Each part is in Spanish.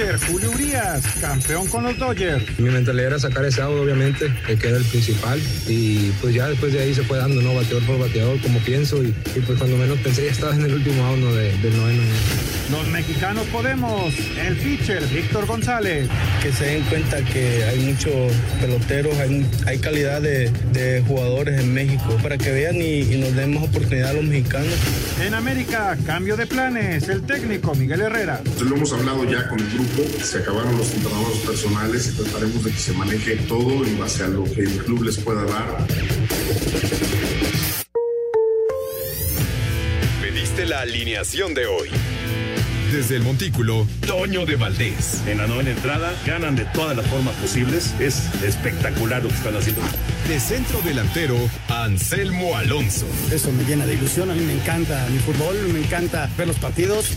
Pitcher Julio Urias, campeón con los Dodgers. Mi mentalidad era sacar ese out, obviamente, que era el principal. Y pues ya después de ahí se fue dando, ¿no? Bateador por bateador, como pienso. Y, y pues cuando menos pensé ya estaba en el último out ¿no? de, del noveno. Los mexicanos podemos. El pitcher Víctor González. Que se den cuenta que hay muchos peloteros, hay, hay calidad de, de, jugadores en México. Para que vean y, y nos den más oportunidad a los mexicanos. En América, cambio de planes. El técnico Miguel Herrera. Lo hemos hablado ya con el grupo, se acabaron los entrenadores personales y trataremos de que se maneje todo en base a lo que el club les pueda dar. Pediste la alineación de hoy. Desde el Montículo, Toño de Valdés. En la novena entrada, ganan de todas las formas posibles. Es espectacular lo que están haciendo. De centro delantero, Anselmo Alonso. Eso me llena de ilusión. A mí me encanta mi fútbol, me encanta ver los partidos.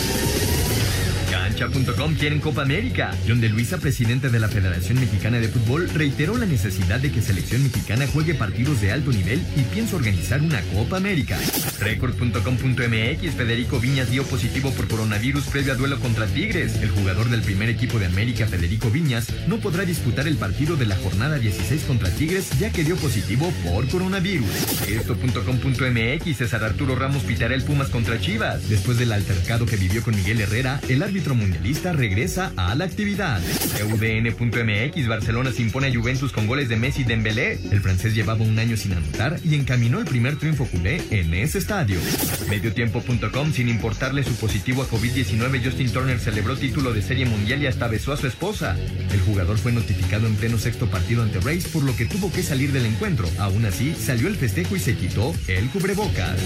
Cancha.com quieren Copa América. John de Luisa, presidente de la Federación Mexicana de Fútbol, reiteró la necesidad de que selección mexicana juegue partidos de alto nivel y piensa organizar una Copa América. Record.com.mx, Federico Viñas dio positivo por coronavirus previo a duelo contra Tigres. El jugador del primer equipo de América, Federico Viñas, no podrá disputar el partido de la jornada 16 contra Tigres ya que dio positivo por coronavirus. Esto.com.mx, César Arturo Ramos pitará el Pumas contra Chivas. Después del altercado que vivió con Miguel Herrera, el árbitro mundialista regresa a la actividad. UDN.mx Barcelona se impone a Juventus con goles de Messi y Dembélé. El francés llevaba un año sin anotar y encaminó el primer triunfo culé en ese estadio. Mediotiempo.com sin importarle su positivo a COVID-19, Justin Turner celebró título de Serie Mundial y hasta besó a su esposa. El jugador fue notificado en pleno sexto partido ante Rays por lo que tuvo que salir del encuentro. Aún así, salió el festejo y se quitó el cubrebocas.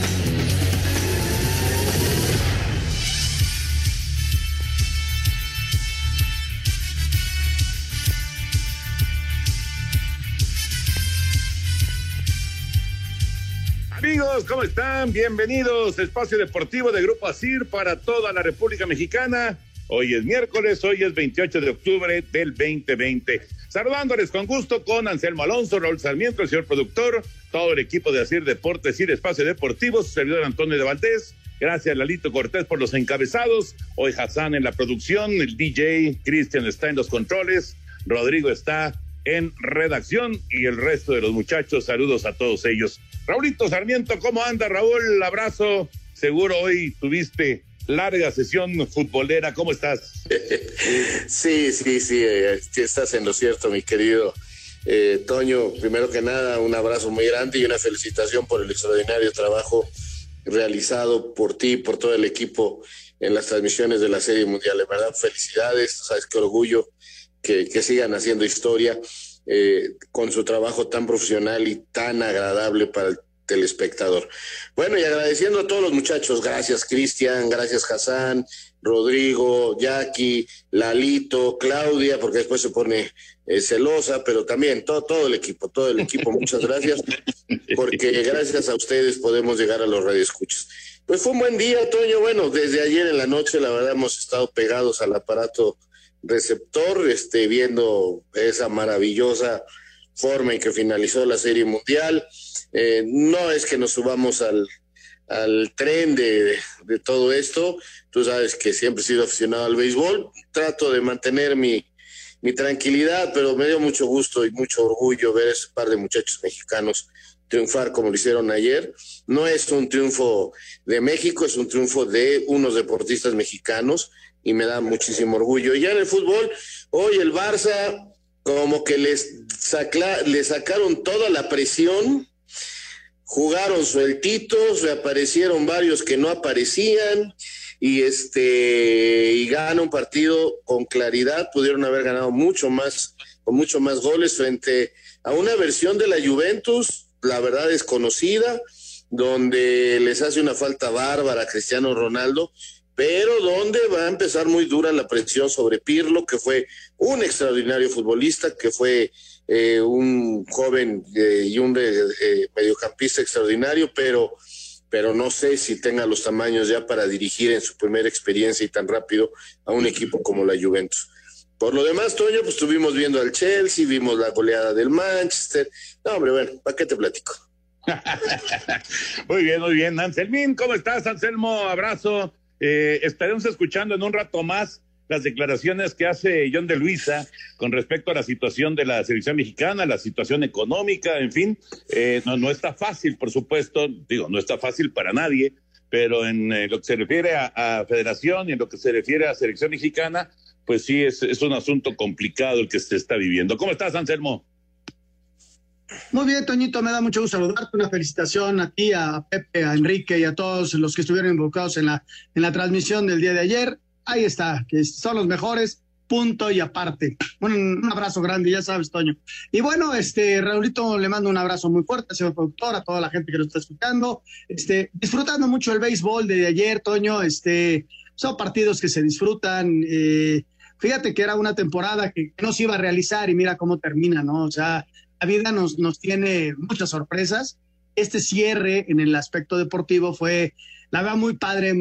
Amigos, ¿cómo están? Bienvenidos Espacio Deportivo de Grupo ASIR para toda la República Mexicana. Hoy es miércoles, hoy es 28 de octubre del 2020. Saludándoles con gusto con Anselmo Alonso, Raúl Sarmiento, el señor productor, todo el equipo de ASIR Deportes y Espacio Deportivo, su servidor Antonio de Valdés. Gracias, Lalito Cortés, por los encabezados. Hoy Hassan en la producción, el DJ, Cristian está en los controles, Rodrigo está en redacción y el resto de los muchachos, saludos a todos ellos. Raulito Sarmiento, ¿cómo anda Raúl? Abrazo. Seguro hoy tuviste larga sesión futbolera. ¿Cómo estás? sí, sí, sí, eh, estás en lo cierto, mi querido eh, Toño. Primero que nada, un abrazo muy grande y una felicitación por el extraordinario trabajo realizado por ti y por todo el equipo en las transmisiones de la Serie Mundial. De verdad, felicidades, sabes qué orgullo que sigan haciendo historia. Eh, con su trabajo tan profesional y tan agradable para el telespectador. Bueno, y agradeciendo a todos los muchachos, gracias Cristian, gracias Hassan, Rodrigo, Jackie, Lalito, Claudia, porque después se pone eh, celosa, pero también todo, todo el equipo, todo el equipo, muchas gracias, porque gracias a ustedes podemos llegar a los radioescuchos. Pues fue un buen día, Toño. Bueno, desde ayer en la noche, la verdad, hemos estado pegados al aparato receptor, este, viendo esa maravillosa forma en que finalizó la Serie Mundial. Eh, no es que nos subamos al, al tren de, de, todo esto. Tú sabes que siempre he sido aficionado al béisbol. Trato de mantener mi, mi tranquilidad, pero me dio mucho gusto y mucho orgullo ver a ese par de muchachos mexicanos triunfar como lo hicieron ayer. No es un triunfo de México, es un triunfo de unos deportistas mexicanos y me da muchísimo orgullo. Ya en el fútbol, hoy el Barça como que les, sacla, le sacaron toda la presión jugaron sueltitos, reaparecieron varios que no aparecían y este y gana un partido con claridad, pudieron haber ganado mucho más con mucho más goles frente a una versión de la Juventus, la verdad desconocida, donde les hace una falta bárbara a Cristiano Ronaldo, pero donde va a empezar muy dura la presión sobre Pirlo, que fue un extraordinario futbolista, que fue eh, un joven eh, y un eh, mediocampista extraordinario, pero, pero no sé si tenga los tamaños ya para dirigir en su primera experiencia y tan rápido a un equipo como la Juventus. Por lo demás, Toño, pues estuvimos viendo al Chelsea, vimos la goleada del Manchester. No, hombre, bueno, ¿para qué te platico? muy bien, muy bien. Anselmín, ¿cómo estás, Anselmo? Abrazo. Eh, estaremos escuchando en un rato más las declaraciones que hace John de Luisa con respecto a la situación de la selección mexicana, la situación económica, en fin. Eh, no, no está fácil, por supuesto, digo, no está fácil para nadie, pero en lo que se refiere a, a, federación y en lo que se refiere a selección mexicana, pues sí, es, es un asunto complicado el que se está viviendo. ¿Cómo estás, Anselmo? Muy bien, Toñito, me da mucho gusto saludarte. Una felicitación a ti, a Pepe, a Enrique y a todos los que estuvieron involucrados en la, en la transmisión del día de ayer. Ahí está, que son los mejores, punto y aparte. Un abrazo grande, ya sabes, Toño. Y bueno, este, Raulito, le mando un abrazo muy fuerte, señor productor, a toda la gente que lo está escuchando. Este, disfrutando mucho el béisbol de ayer, Toño. Este, son partidos que se disfrutan. Eh, fíjate que era una temporada que no se iba a realizar y mira cómo termina, ¿no? O sea, la vida nos, nos tiene muchas sorpresas. Este cierre en el aspecto deportivo fue, la verdad, muy padre,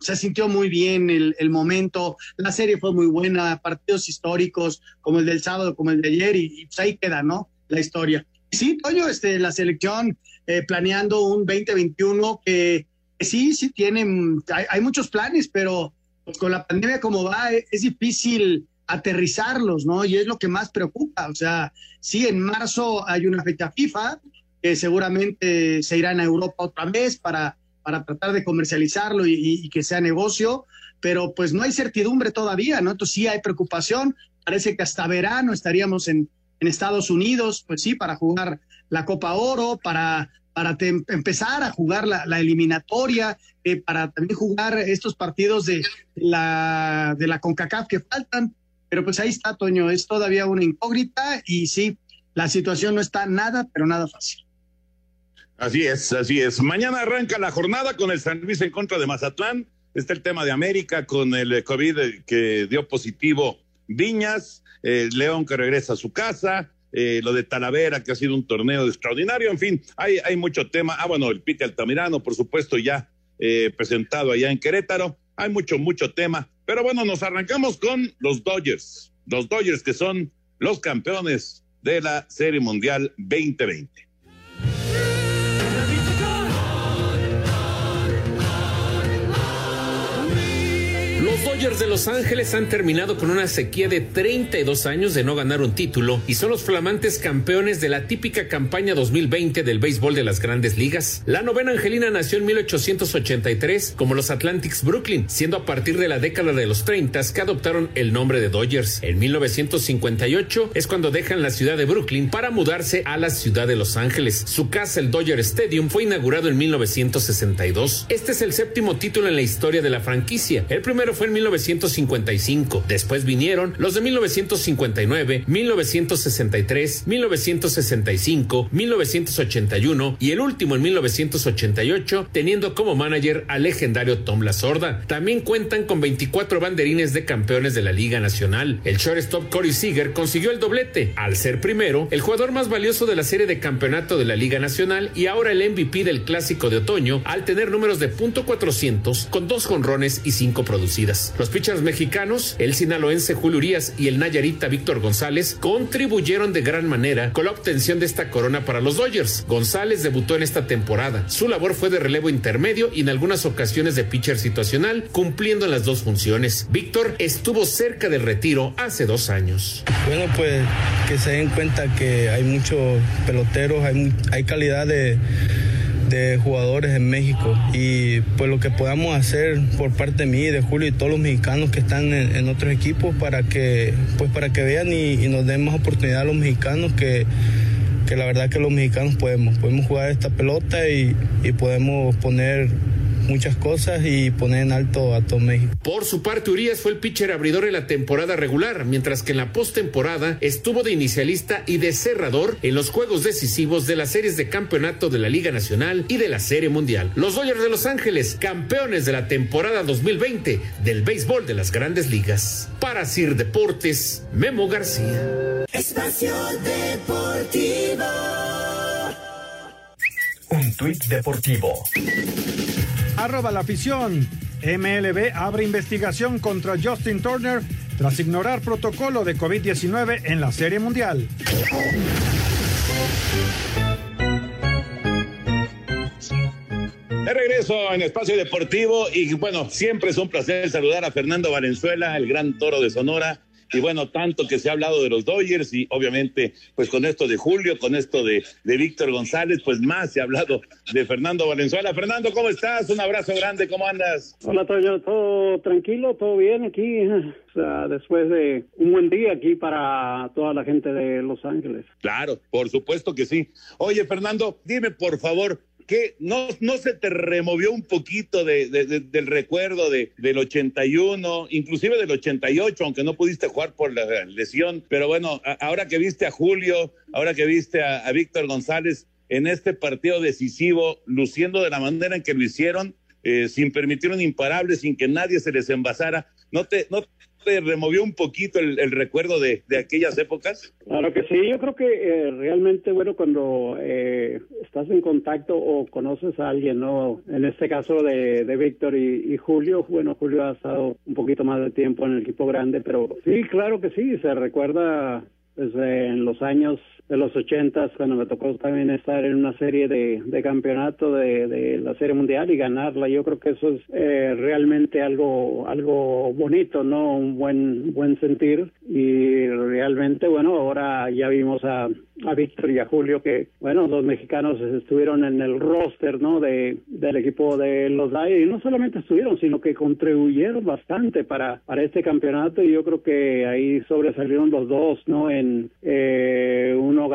se sintió muy bien el, el, momento, la serie fue muy buena, partidos históricos como el del sábado, como el de ayer, y, y pues ahí queda, ¿no? La historia. Sí, Toño, este, la selección eh, planeando un 2021 que, sí, sí tienen, hay, hay, muchos planes, pero pues con la pandemia como va, es, es difícil aterrizarlos, ¿no? Y es lo que más preocupa. O sea, sí, en marzo hay una fecha FIFA, que seguramente se irán a Europa otra vez para, para tratar de comercializarlo y, que sea negocio, pero pues no hay certidumbre todavía, ¿no? Entonces sí hay preocupación. Parece que hasta verano estaríamos en, en Estados Unidos, pues sí, para jugar la Copa Oro, para, para empezar a jugar la, la eliminatoria, eh, para también jugar estos partidos de la, de la CONCACAF que faltan. Pero pues ahí está, Toño, es todavía una incógnita y sí, la situación no está nada, pero nada fácil. Así es, así es. Mañana arranca la jornada con el San Luis en contra de Mazatlán. Está el tema de América con el COVID que dio positivo Viñas, eh, León que regresa a su casa, eh, lo de Talavera que ha sido un torneo extraordinario, en fin, hay, hay mucho tema. Ah, bueno, el Pite Altamirano, por supuesto, ya eh, presentado allá en Querétaro. Hay mucho, mucho tema. Pero bueno, nos arrancamos con los Dodgers. Los Dodgers que son los campeones de la Serie Mundial 2020. Los Dodgers de Los Ángeles han terminado con una sequía de 32 años de no ganar un título y son los flamantes campeones de la típica campaña 2020 del béisbol de las grandes ligas. La novena Angelina nació en 1883 como los Atlantics Brooklyn, siendo a partir de la década de los 30 que adoptaron el nombre de Dodgers. En 1958 es cuando dejan la ciudad de Brooklyn para mudarse a la ciudad de Los Ángeles. Su casa, el Dodger Stadium, fue inaugurado en 1962. Este es el séptimo título en la historia de la franquicia. El primero fue en 1955. Después vinieron los de 1959, 1963, 1965, 1981 y el último en 1988, teniendo como manager al legendario Tom La Sorda. También cuentan con 24 banderines de campeones de la Liga Nacional. El shortstop Corey Seager consiguió el doblete, al ser primero, el jugador más valioso de la serie de campeonato de la Liga Nacional y ahora el MVP del Clásico de Otoño, al tener números de punto .400 con dos jonrones y cinco Los pitchers mexicanos, el sinaloense Julio Urias y el nayarita Víctor González, contribuyeron de gran manera con la obtención de esta corona para los Dodgers. González debutó en esta temporada. Su labor fue de relevo intermedio y en algunas ocasiones de pitcher situacional, cumpliendo las dos funciones. Víctor estuvo cerca del retiro hace dos años. Bueno, pues que se den cuenta que hay muchos peloteros, hay calidad de de jugadores en México. Y pues lo que podamos hacer por parte de mí, de Julio y todos los mexicanos que están en, en otros equipos para que pues para que vean y, y, nos den más oportunidad a los mexicanos que, que la verdad que los mexicanos podemos, podemos jugar esta pelota y, y podemos poner muchas cosas y poner en alto a todo México. Por su parte, Urias fue el pitcher abridor en la temporada regular, mientras que en la postemporada estuvo de inicialista y de cerrador en los juegos decisivos de las series de campeonato de la Liga Nacional y de la Serie Mundial. Los Dodgers de Los Ángeles, campeones de la temporada 2020 del béisbol de las grandes ligas. Para Sir Deportes, Memo García. Espacio Deportivo. Un tuit deportivo. Arroba la afición. MLB abre investigación contra Justin Turner tras ignorar protocolo de COVID-19 en la Serie Mundial. De regreso en Espacio Deportivo y bueno, siempre es un placer saludar a Fernando Valenzuela, el gran toro de Sonora. Y bueno, tanto que se ha hablado de los Dodgers y obviamente pues con esto de Julio, con esto de, de Víctor González, pues más se ha hablado de Fernando Valenzuela. Fernando, ¿cómo estás? Un abrazo grande, ¿cómo andas? Hola, Toño, todo tranquilo, todo bien aquí. O sea, después de un buen día aquí para toda la gente de Los Ángeles. Claro, por supuesto que sí. Oye, Fernando, dime por favor, ¿qué no, no se te removió un poquito de, de, de, del recuerdo de, del 81, inclusive del 88, aunque no pudiste jugar por la lesión? Pero bueno, ahora que viste a Julio, ahora que viste a, Víctor González en este partido decisivo, luciendo de la manera en que lo hicieron, eh, sin permitir un imparable, sin que nadie se les envasara, ¿no te, te removió un poquito el, recuerdo de, aquellas épocas? Claro que sí, yo creo que eh, realmente, bueno, cuando eh, estás en contacto o conoces a alguien, ¿no? En este caso de, de Víctor y, Julio, bueno, Julio ha estado un poquito más de tiempo en el equipo grande, pero sí, claro que sí, se recuerda desde en los años de los ochentas cuando me tocó también estar en una serie de, de campeonato de, de, la serie mundial y ganarla. Yo creo que eso es eh, realmente algo algo bonito no un buen buen sentir. Y realmente bueno ahora ya vimos a a Víctor y a Julio que bueno los mexicanos estuvieron en el roster no de del equipo de los Dodgers. Y no solamente estuvieron sino que contribuyeron bastante para para este campeonato. Y yo creo que ahí sobresalieron los dos no en eh,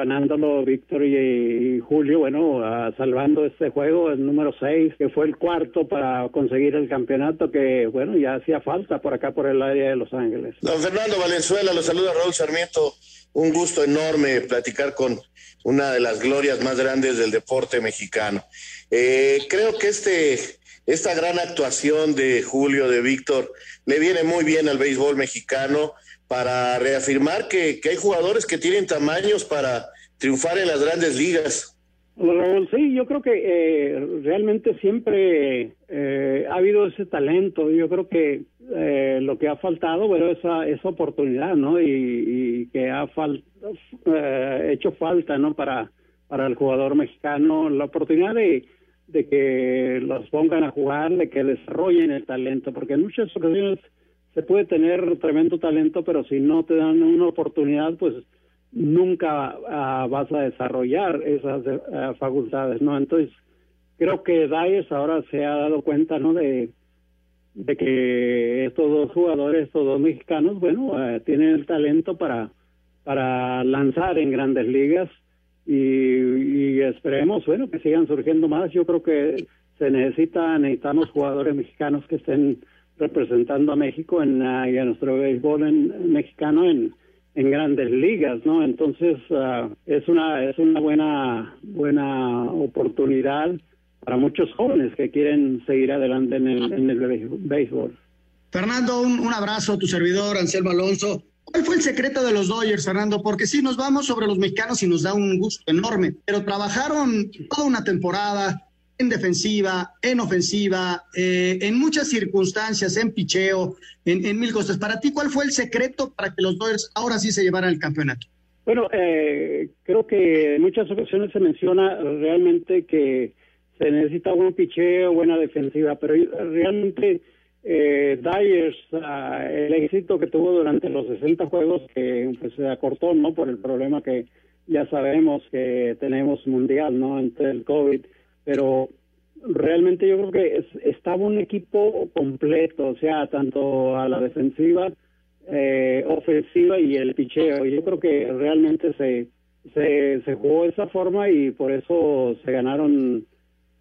ganándolo Víctor y, y, Julio bueno salvando este juego el número 6 que fue el cuarto para conseguir el campeonato que bueno ya hacía falta por acá por el área de Los Ángeles Don Fernando Valenzuela lo saluda Raúl Sarmiento un gusto enorme platicar con una de las glorias más grandes del deporte mexicano. Eh, creo que este, esta gran actuación de Julio, de Víctor, le viene muy bien al béisbol mexicano para reafirmar que, que hay jugadores que tienen tamaños para triunfar en las grandes ligas. Sí, yo creo que eh, realmente siempre eh, ha habido ese talento. Yo creo que eh, lo que ha faltado, bueno, esa, esa oportunidad, ¿no? Y, que ha eh, hecho falta, ¿no? Para, para el jugador mexicano, la oportunidad de, de que los pongan a jugar, de que desarrollen el talento, porque en muchas ocasiones se puede tener tremendo talento, pero si no te dan una oportunidad, pues nunca uh, vas a desarrollar esas uh, facultades, ¿no? Entonces, creo que Dyes ahora se ha dado cuenta, ¿no? De, de que estos dos jugadores, estos dos mexicanos, bueno, uh, tienen el talento para, para lanzar en grandes ligas y, y, esperemos, bueno, que sigan surgiendo más. Yo creo que se necesita, necesitamos jugadores mexicanos que estén representando a México en, y a nuestro béisbol en, en mexicano en en grandes ligas, ¿no? Entonces uh, es una es una buena buena oportunidad para muchos jóvenes que quieren seguir adelante en el, en el béisbol. Fernando, un, un abrazo a tu servidor, Anselmo Alonso. ¿Cuál fue el secreto de los Dodgers, Fernando? Porque sí, nos vamos sobre los mexicanos y nos da un gusto enorme, pero trabajaron toda una temporada, en defensiva, en ofensiva, eh, en muchas circunstancias, en picheo, en, mil cosas. Para ti, ¿cuál fue el secreto para que los Dodgers ahora sí se llevaran el campeonato? Bueno, eh, creo que en muchas ocasiones se menciona realmente que se necesita buen picheo, buena defensiva, pero realmente eh, Dyers, el éxito que tuvo durante los 60 juegos, que pues, se acortó, ¿no? Por el problema que ya sabemos que tenemos mundial, ¿no? Entre el COVID pero realmente yo creo que es, estaba un equipo completo, o sea, tanto a la defensiva, eh, ofensiva y el picheo. Yo creo que realmente se se, jugó de esa forma y por eso se ganaron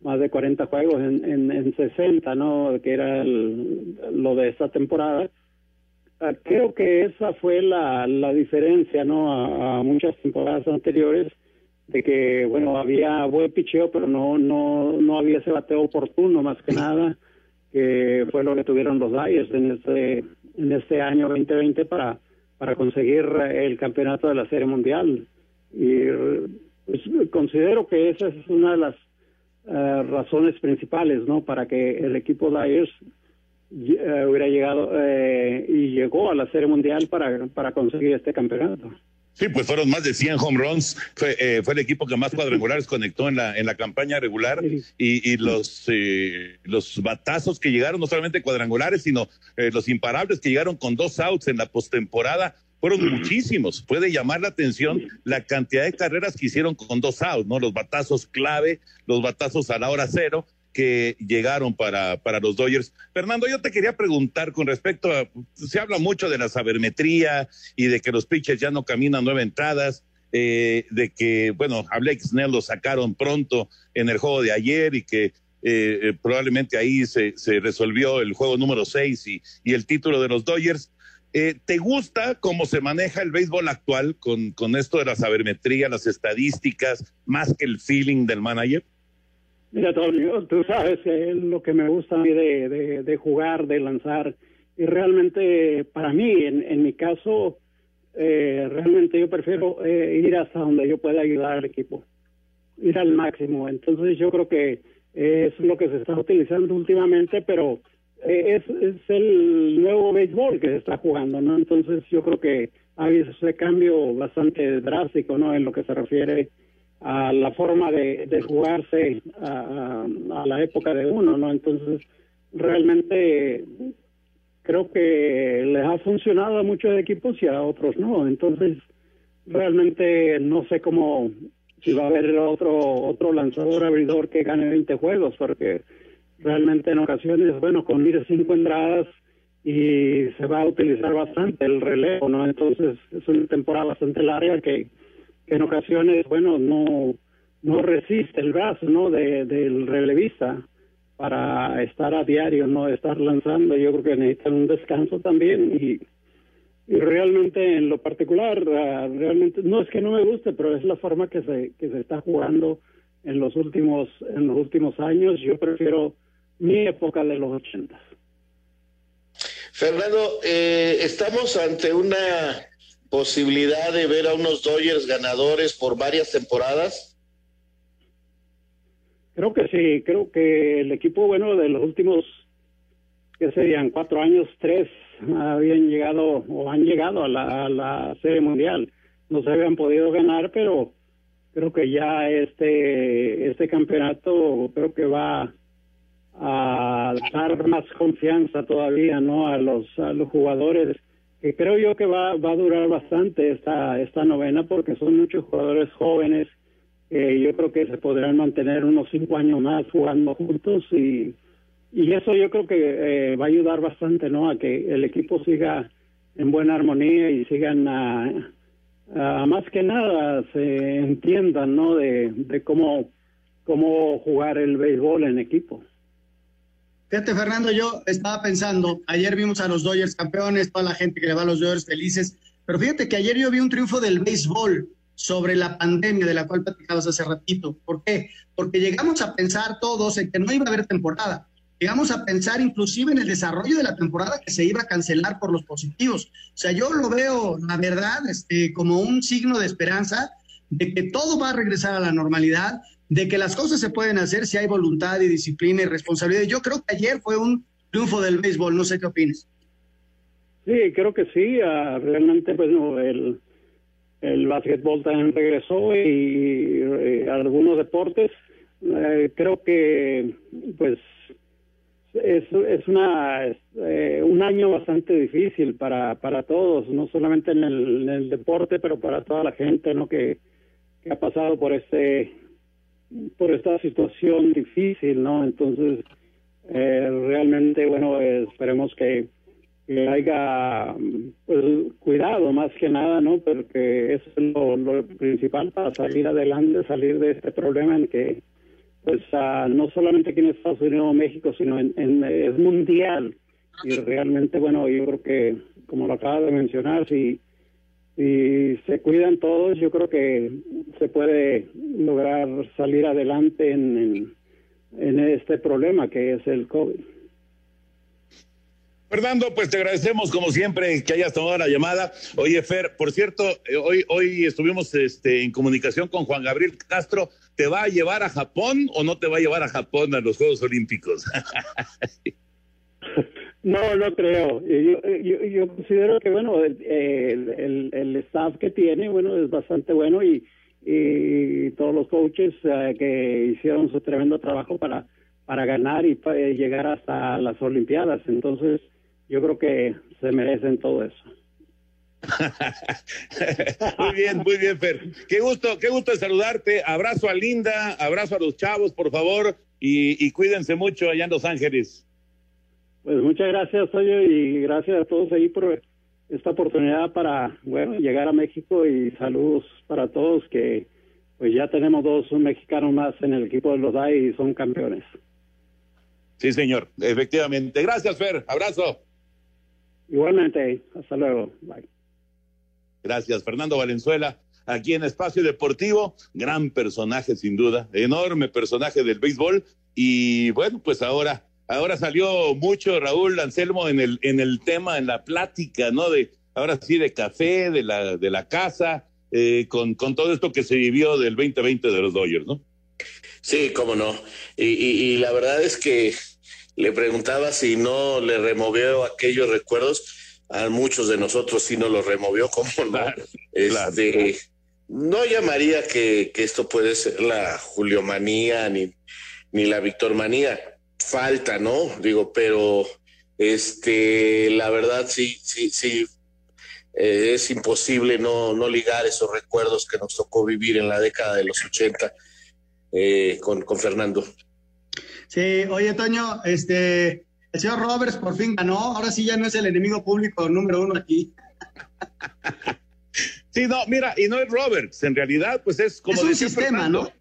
más de 40 juegos en, en, en 60, ¿no? Que era lo de esta temporada. Ah, Creo que esa fue la, la diferencia, ¿no? A muchas temporadas anteriores, de que, bueno, había buen picheo, pero no, no, no había ese bateo oportuno, más que nada, que fue lo que tuvieron los Dyers en este, en este año 2020 para, para conseguir el campeonato de la Serie Mundial. Y pues, considero que esa es una de las eh, razones principales, ¿no? Para que el equipo Dyers eh, hubiera llegado eh, y llegó a la Serie Mundial para, para conseguir este campeonato. Sí, pues fueron más de 100 home runs. Fue, eh, fue el equipo que más cuadrangulares conectó en la, en la campaña regular. Y, y los, eh, los batazos que llegaron, no solamente cuadrangulares, sino eh, los imparables que llegaron con dos outs en la postemporada, fueron muchísimos. Puede llamar la atención la cantidad de carreras que hicieron con dos outs, ¿no? Los batazos clave, los batazos a la hora cero que llegaron para, para los Dodgers. Fernando, yo te quería preguntar con respecto a, se habla mucho de la sabermetría y de que los pitchers ya no caminan nueve entradas, eh, de que, bueno, a Blake Snell lo sacaron pronto en el juego de ayer y que eh, eh, probablemente ahí se, se resolvió el juego número seis y, y el título de los Dodgers. ¿Te gusta cómo se maneja el béisbol actual con, con esto de la sabermetría, las estadísticas, más que el feeling del manager? Mira, Antonio, tú sabes eh, lo que me gusta a mí de, de, de jugar, de lanzar. Y realmente, para mí, en, en mi caso, eh, realmente yo prefiero eh, ir hasta donde yo pueda ayudar al equipo, ir al máximo. Entonces, yo creo que eh, es lo que se está utilizando últimamente, pero es, es el nuevo béisbol que se está jugando, ¿no? Entonces, yo creo que ha habido ese cambio bastante drástico, ¿no? En lo que se refiere la forma de, de jugarse a, a- a la época de uno, ¿no? Entonces, realmente creo que les ha funcionado a muchos equipos y a otros no. Entonces, realmente no sé cómo si va a haber otro otro lanzador abridor que gane 20 juegos, porque realmente en ocasiones, bueno, con ir cinco entradas y se va a utilizar bastante el relevo, ¿no? Entonces, es una temporada bastante larga que que en ocasiones, bueno, no, no resiste el brazo, ¿no? De, del relevista para estar a diario, no estar lanzando. Yo creo que necesitan un descanso también y, y realmente en lo particular, ah, realmente, no es que no me guste, pero es la forma que se, que se está jugando en los últimos, en los últimos años. Yo prefiero mi época de los ochentas. Fernando, eh, estamos ante una posibilidad de ver a unos Dodgers ganadores por varias temporadas. Creo que sí, creo que el equipo, bueno, de los últimos, que serían cuatro años, tres, habían llegado o han llegado a la, a la Serie Mundial. No se habían podido ganar, pero creo que ya este, este campeonato creo que va a dar más confianza todavía, ¿no? A los, a los jugadores que creo yo que va, va a durar bastante esta, esta novena porque son muchos jugadores jóvenes que yo creo que se podrán mantener unos cinco años más jugando juntos y, y eso yo creo que eh, va a ayudar bastante no a que el equipo siga en buena armonía y sigan a, a más que nada se entiendan no de, de cómo cómo jugar el béisbol en equipo Fíjate, Fernando, yo estaba pensando, ayer vimos a los Dodgers campeones, toda la gente que le va a los Dodgers felices, pero fíjate que ayer yo vi un triunfo del béisbol sobre la pandemia de la cual platicabas hace ratito. ¿Por qué? Porque llegamos a pensar todos en que no iba a haber temporada. Llegamos a pensar inclusive en el desarrollo de la temporada que se iba a cancelar por los positivos. O sea, yo lo veo, la verdad, este, como un signo de esperanza de que todo va a regresar a la normalidad, de que las cosas se pueden hacer si hay voluntad y disciplina y responsabilidad. Yo creo que ayer fue un triunfo del béisbol, no sé qué opinas. Sí, creo que sí. ah, realmente, pues, no, el, el básquetbol también regresó y, y algunos deportes. eh, creo que, pues, es, es una eh, un año bastante difícil para, para todos, no solamente en el, en el deporte, pero para toda la gente, ¿no? Que, que ha pasado por este por esta situación difícil, ¿no? Entonces, eh, realmente, bueno, esperemos que, haya pues, cuidado más que nada, ¿no? Porque eso es lo, principal para salir adelante, salir de este problema en que, pues, ah, no solamente aquí en Estados Unidos o México, sino en, en- es mundial. Y realmente, bueno, yo creo que, como lo acaba de mencionar, si, si se cuidan todos, yo creo que se puede lograr salir adelante en, en, en este problema que es el COVID. Fernando, pues te agradecemos como siempre que hayas tomado la llamada. Oye, Fer, por cierto, eh, hoy, hoy estuvimos este, en comunicación con Juan Gabriel Castro. ¿Te va a llevar a Japón o no te va a llevar a Japón a los Juegos Olímpicos? No, no creo. Yo, yo, yo considero que, bueno, el, el, staff que tiene, bueno, es bastante bueno y, y todos los coaches eh, que hicieron su tremendo trabajo para, para ganar y para llegar hasta las Olimpiadas. Entonces, yo creo que se merecen todo eso. muy bien, muy bien, Fer. Qué gusto, qué gusto saludarte. Abrazo a Linda, abrazo a los chavos, por favor, y, y cuídense mucho allá en Los Ángeles. Pues muchas gracias, Toyo, y gracias a todos ahí por esta oportunidad para, bueno, llegar a México y saludos para todos que pues ya tenemos dos mexicanos más en el equipo de los DAI y son campeones. Sí, señor, efectivamente. Gracias, Fer. Abrazo. Igualmente, hasta luego. Bye. Gracias, Fernando Valenzuela. Aquí en Espacio Deportivo, gran personaje sin duda, enorme personaje del béisbol. Y bueno, pues ahora, ahora salió mucho Raúl Anselmo en el, en el tema, en la plática, ¿no? De ahora sí, de café, de la, de la casa, eh, con, con todo esto que se vivió del 2020 de los Dodgers, ¿no? Sí, cómo no. Y, y- y la verdad es que le preguntaba si no le removió aquellos recuerdos. A muchos de nosotros sí nos los removió, cómo no. Este, No llamaría que, que esto puede ser la Juliomanía ni, ni la Victormanía. Falta, ¿no? Digo, pero este, la verdad sí, sí, sí. eh, es imposible no, no ligar esos recuerdos que nos tocó vivir en la década de los 80 eh, con, con Fernando. Sí, oye, Toño, este, el señor Roberts por fin ganó. Ahora sí ya no es el enemigo público número uno aquí. Sí, no, mira, y no es Roberts, en realidad, pues es como. Es un sistema, Fernando. ¿no?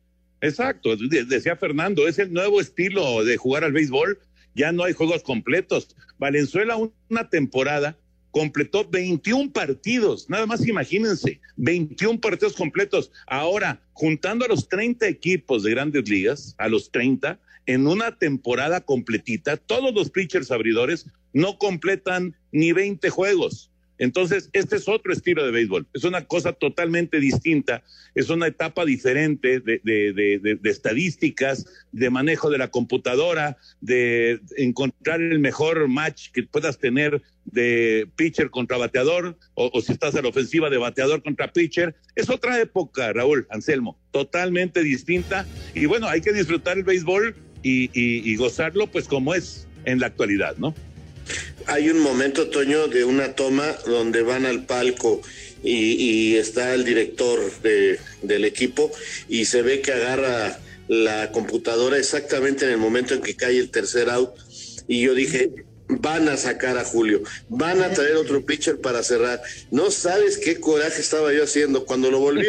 Exacto, de- decía Fernando, es el nuevo estilo de jugar al béisbol, ya no hay juegos completos. Valenzuela, un- una temporada, completó 21 partidos, nada más imagínense, 21 partidos completos. Ahora, juntando a los 30 equipos de grandes ligas, a los 30, en una temporada completita, todos los pitchers abridores no completan ni 20 juegos. Entonces, este es otro estilo de béisbol. Es una cosa totalmente distinta. Es una etapa diferente de, de- de- de- estadísticas, de manejo de la computadora, de encontrar el mejor match que puedas tener de pitcher contra bateador, o, o si estás a la ofensiva de bateador contra pitcher. Es otra época, Raúl Anselmo, totalmente distinta. Y bueno, hay que disfrutar el béisbol y, y- y gozarlo, pues como es en la actualidad, ¿no? Hay un momento, Toño, de una toma donde van al palco y, está el director de- del equipo y se ve que agarra la computadora exactamente en el momento en que cae el tercer out. Y yo dije, van a sacar a Julio, van a traer otro pitcher para cerrar. No sabes qué coraje estaba yo haciendo. Cuando lo volví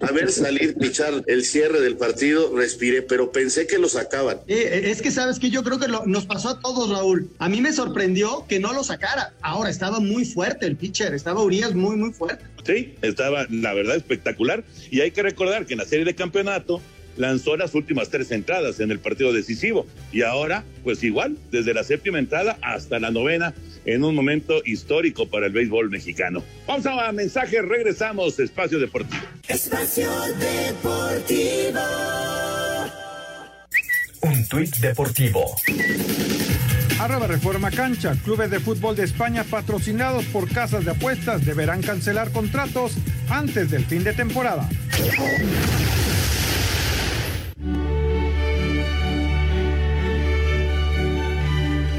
a ver salir, pichar el cierre del partido, respiré, pero pensé que lo sacaban. Eh, es que sabes que yo creo que lo- nos pasó a todos, Raúl. A mí me sorprendió que no lo sacara. Ahora estaba muy fuerte el pitcher, estaba Urias muy, muy fuerte. Sí, estaba, la verdad, espectacular. Y hay que recordar que en la serie de campeonato lanzó las últimas tres entradas en el partido decisivo. Y ahora, pues igual, desde la séptima entrada hasta la novena, en un momento histórico para el béisbol mexicano. Vamos a mensaje, regresamos, Espacio Deportivo. Espacio Deportivo. Un tuit deportivo. Arroba Reforma Cancha. Clubes de fútbol de España patrocinados por casas de apuestas deberán cancelar contratos antes del fin de temporada.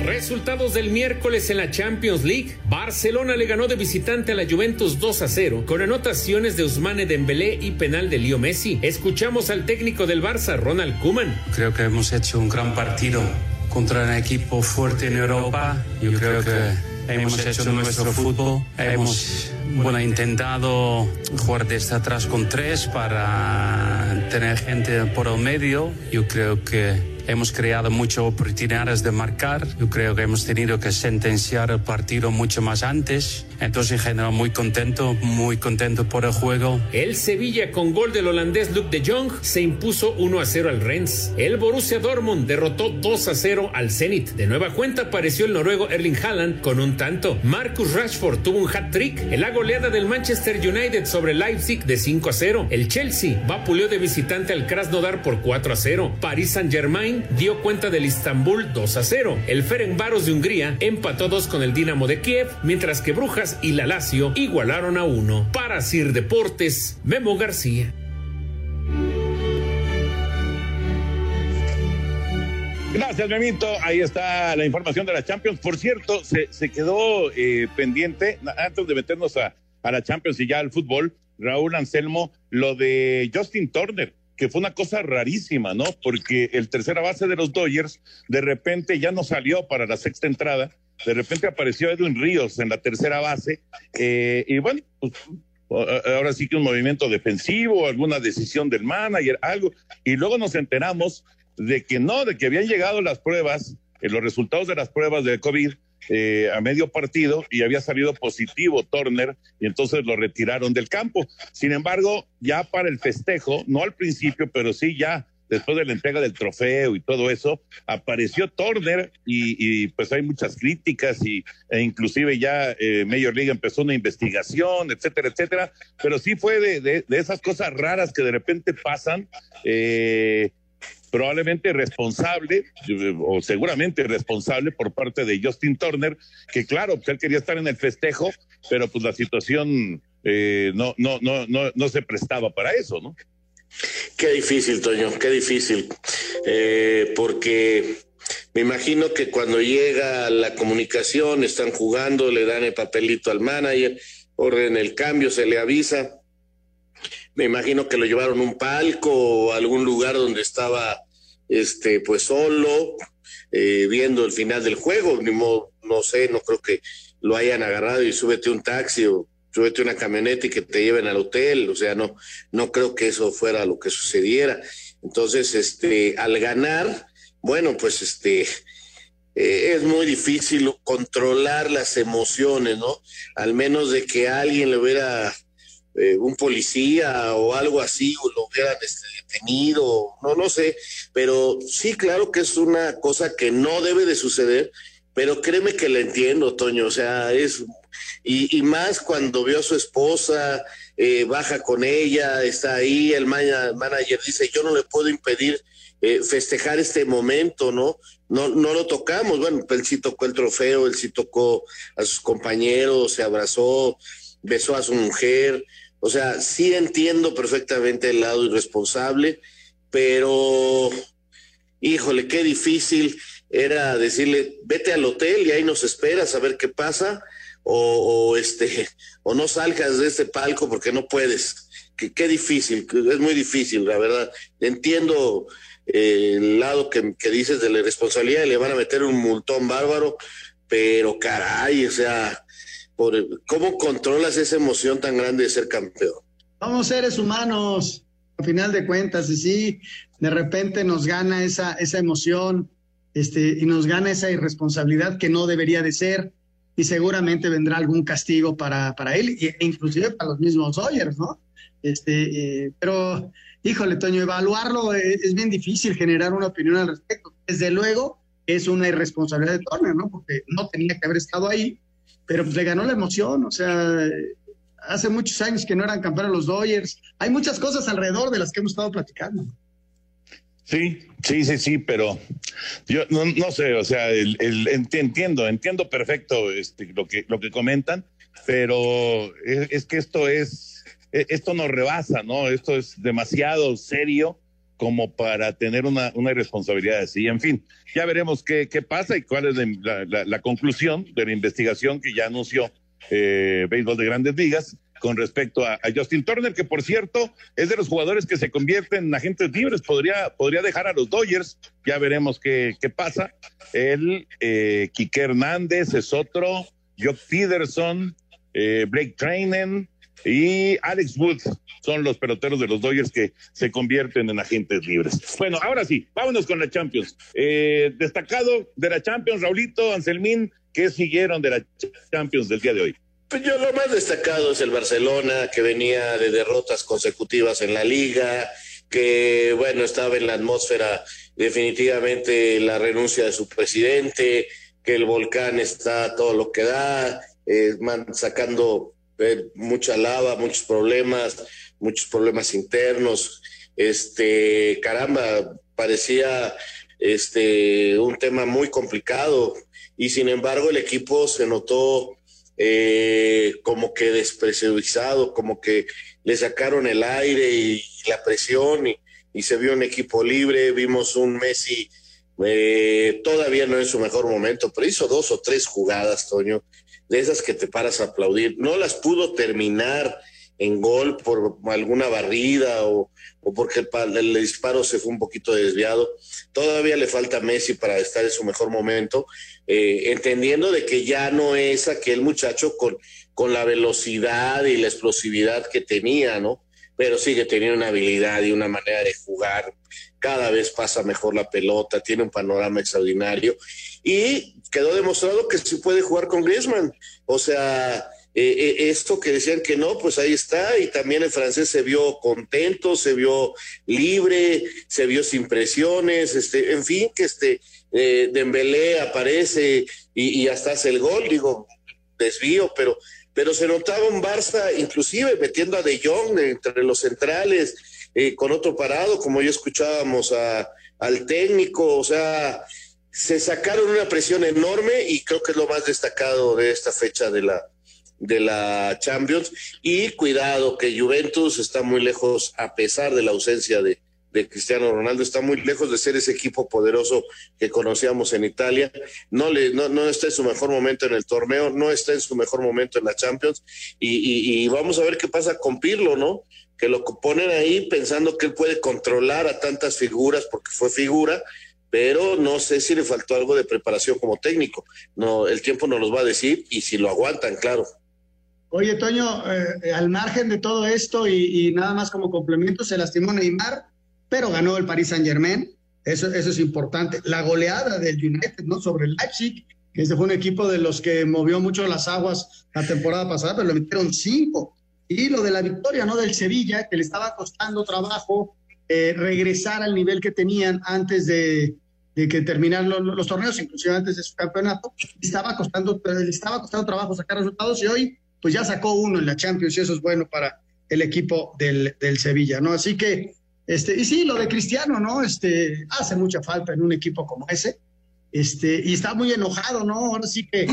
Resultados del miércoles en la Champions League. Barcelona le ganó de visitante a la Juventus 2 a 0 con anotaciones de Usmane Dembélé y penal de Leo Messi. Escuchamos al técnico del Barça, Ronald Koeman. Creo que hemos hecho un gran partido contra un equipo fuerte en Europa. Yo creo que hemos hecho nuestro fútbol, hemos bueno, intentado jugar desde atrás con tres para tener gente por el medio. Yo creo que hemos creado muchas oportunidades de marcar. Yo creo que hemos tenido que sentenciar el partido mucho más antes. Entonces, en general, muy contento, muy contento por el juego. El Sevilla, con gol del holandés Luke de Jong, se impuso 1 a 0 al Rennes. El Borussia Dortmund derrotó 2 a 0 al Zenit. De nueva cuenta apareció el noruego Erling Haaland con un tanto. Marcus Rashford tuvo un hat-trick en la goleada del Manchester United sobre Leipzig de 5 a 0. El Chelsea vapuleó de visitante al Krasnodar por 4 a 0. Paris Saint-Germain dio cuenta del Istanbul 2 a 0. El Ferencváros de Hungría empató 2 con el Dinamo de Kiev, mientras que Brujas y la Lazio igualaron a 1. Para Sir Deportes, Memo García. Gracias, Memito. Ahí está la información de la Champions. Por cierto, se, se quedó eh, pendiente, antes de meternos a, a la Champions y ya al fútbol, Raúl Anselmo, lo de Justin Turner que fue una cosa rarísima, ¿no? Porque el tercera base de los Dodgers de repente ya no salió para la sexta entrada, de repente apareció Edwin Ríos en la tercera base, eh, y bueno, pues, ahora sí que un movimiento defensivo, alguna decisión del manager, algo, y luego nos enteramos de que no, de que habían llegado las pruebas, eh, los resultados de las pruebas de COVID, eh, a medio partido y había salido positivo Turner y entonces lo retiraron del campo. Sin embargo, ya para el festejo, no al principio, pero sí ya después de la entrega del trofeo y todo eso, apareció Turner y, pues hay muchas críticas y, e inclusive ya eh, Major League empezó una investigación, etcétera, etcétera, pero sí fue de, de, esas cosas raras que de repente pasan. Eh, probablemente responsable, o seguramente responsable por parte de Justin Turner, que claro, pues él quería estar en el festejo, pero pues la situación eh, no, no, no, no, no se prestaba para eso, ¿no? Qué difícil, Toño, qué difícil. Eh, porque me imagino que cuando llega la comunicación, están jugando, le dan el papelito al manager, orden el cambio, se le avisa. Me imagino que lo llevaron a un palco o a algún lugar donde estaba este pues solo, eh, viendo el final del juego. Ni modo, no sé, no creo que lo hayan agarrado y súbete un taxi o súbete una camioneta y que te lleven al hotel. O sea, no, no creo que eso fuera lo que sucediera. Entonces, este, al ganar, bueno, pues este, eh, es muy difícil controlar las emociones, ¿no? Al menos de que alguien le hubiera eh, un policía o algo así, o lo hubieran este, detenido, no lo sé, pero sí, claro que es una cosa que no debe de suceder, pero créeme que la entiendo, Toño, o sea, es, y, y más cuando vio a su esposa, eh, baja con ella, está ahí, el manager dice, yo no le puedo impedir eh, festejar este momento, ¿no? No, no lo tocamos, bueno, él sí tocó el trofeo, él sí tocó a sus compañeros, se abrazó, besó a su mujer, o sea, sí entiendo perfectamente el lado irresponsable, pero híjole, qué difícil era decirle, vete al hotel y ahí nos esperas a ver qué pasa, o, o este, o no salgas de este palco porque no puedes. Qué, difícil, es muy difícil, la verdad. Entiendo eh, el lado que, que dices de la irresponsabilidad le van a meter un multón bárbaro, pero caray, o sea, por, ¿cómo controlas esa emoción tan grande de ser campeón? Somos seres humanos, al final de cuentas, y sí, de repente nos gana esa, esa emoción este, y nos gana esa irresponsabilidad que no debería de ser, y seguramente vendrá algún castigo para, para él, e inclusive para los mismos Dodgers, ¿no? Este, eh, pero, híjole, Toño, evaluarlo es, es, bien difícil generar una opinión al respecto. Desde luego, es una irresponsabilidad de Turner, ¿no? Porque no tenía que haber estado ahí, pero pues le ganó la emoción, o sea, hace muchos años que no eran campeones los Dodgers. Hay muchas cosas alrededor de las que hemos estado platicando. Sí, sí, sí, sí, pero yo no, no sé, o sea, el, entiendo, entiendo perfecto este, lo, que, lo que comentan, pero es, es, que esto es, esto nos rebasa, ¿no? Esto es demasiado serio como para tener una, una irresponsabilidad así. En fin, ya veremos qué, qué pasa y cuál es la, conclusión de la investigación que ya anunció eh, Béisbol de Grandes Ligas con respecto a, Justin Turner, que por cierto es de los jugadores que se convierten en agentes libres, podría, podría dejar a los Dodgers, ya veremos qué, qué pasa. Él, eh, Quique Hernández es otro, Jock Peterson, eh, Blake Trainen y Alex Woods son los peloteros de los Dodgers que se convierten en agentes libres. Bueno, ahora sí, vámonos con la Champions. Eh, destacado de la Champions, Raulito, Anselmín, ¿qué siguieron de la Champions del día de hoy? Pues yo lo más destacado es el Barcelona, que venía de derrotas consecutivas en la liga, que bueno, estaba en la atmósfera definitivamente la renuncia de su presidente, que el volcán está todo lo que da, eh, sacando eh, mucha lava, muchos problemas, muchos problemas internos. Este, caramba, parecía este un tema muy complicado y sin embargo el equipo se notó eh, como que despresurizado, como que le sacaron el aire y la presión y, se vio un equipo libre, vimos un Messi eh, todavía no en su mejor momento, pero hizo dos o tres jugadas, Toño, de esas que te paras a aplaudir. No las pudo terminar en gol por alguna barrida o, porque el, disparo se fue un poquito desviado. Todavía le falta Messi para estar en su mejor momento, eh, entendiendo de que ya no es aquel muchacho con, con la velocidad y la explosividad que tenía, ¿no? Pero sigue teniendo una habilidad y una manera de jugar. Cada vez pasa mejor la pelota, tiene un panorama extraordinario y quedó demostrado que se puede jugar con Griezmann. O sea, eh, eh, esto que decían que no, pues ahí está, y también el francés se vio contento, se vio libre, se vio sin presiones, este, en fin, que este eh, Dembélé aparece y, hasta hace el gol, digo, desvío, pero, pero se notaba un Barça, inclusive metiendo a De Jong entre los centrales, eh, con otro parado, como ya escuchábamos al técnico, o sea, se sacaron una presión enorme y creo que es lo más destacado de esta fecha de la, de la Champions. Y cuidado que Juventus está muy lejos, a pesar de la ausencia de, Cristiano Ronaldo, está muy lejos de ser ese equipo poderoso que conocíamos en Italia. No, le, no, no está en su mejor momento en el torneo, no está en su mejor momento en la Champions. Y, y vamos a ver qué pasa con Pirlo, ¿no? Que lo ponen ahí pensando que él puede controlar a tantas figuras, porque fue figura, pero no sé si le faltó algo de preparación como técnico. No, el tiempo nos los va a decir y si lo aguantan, claro. Oye, Toño, eh, al margen de todo esto y, nada más como complemento, se lastimó Neymar, pero ganó el Paris Saint Germain. Eso, es importante. La goleada del United, ¿no? Sobre el Leipzig, que ese fue un equipo de los que movió mucho las aguas la temporada pasada, pero le metieron cinco. Y lo de la victoria, ¿no? Del Sevilla, que le estaba costando trabajo eh, regresar al nivel que tenían antes de, que terminaran los, torneos, inclusive antes de su campeonato, estaba costando, le estaba costando trabajo sacar resultados y hoy pues ya sacó uno en la Champions y eso es bueno para el equipo del, del Sevilla, ¿no? Así que, este, y sí, lo de Cristiano, ¿no? Este, hace mucha falta en un equipo como ese, este, y está muy enojado, ¿no? Ahora sí que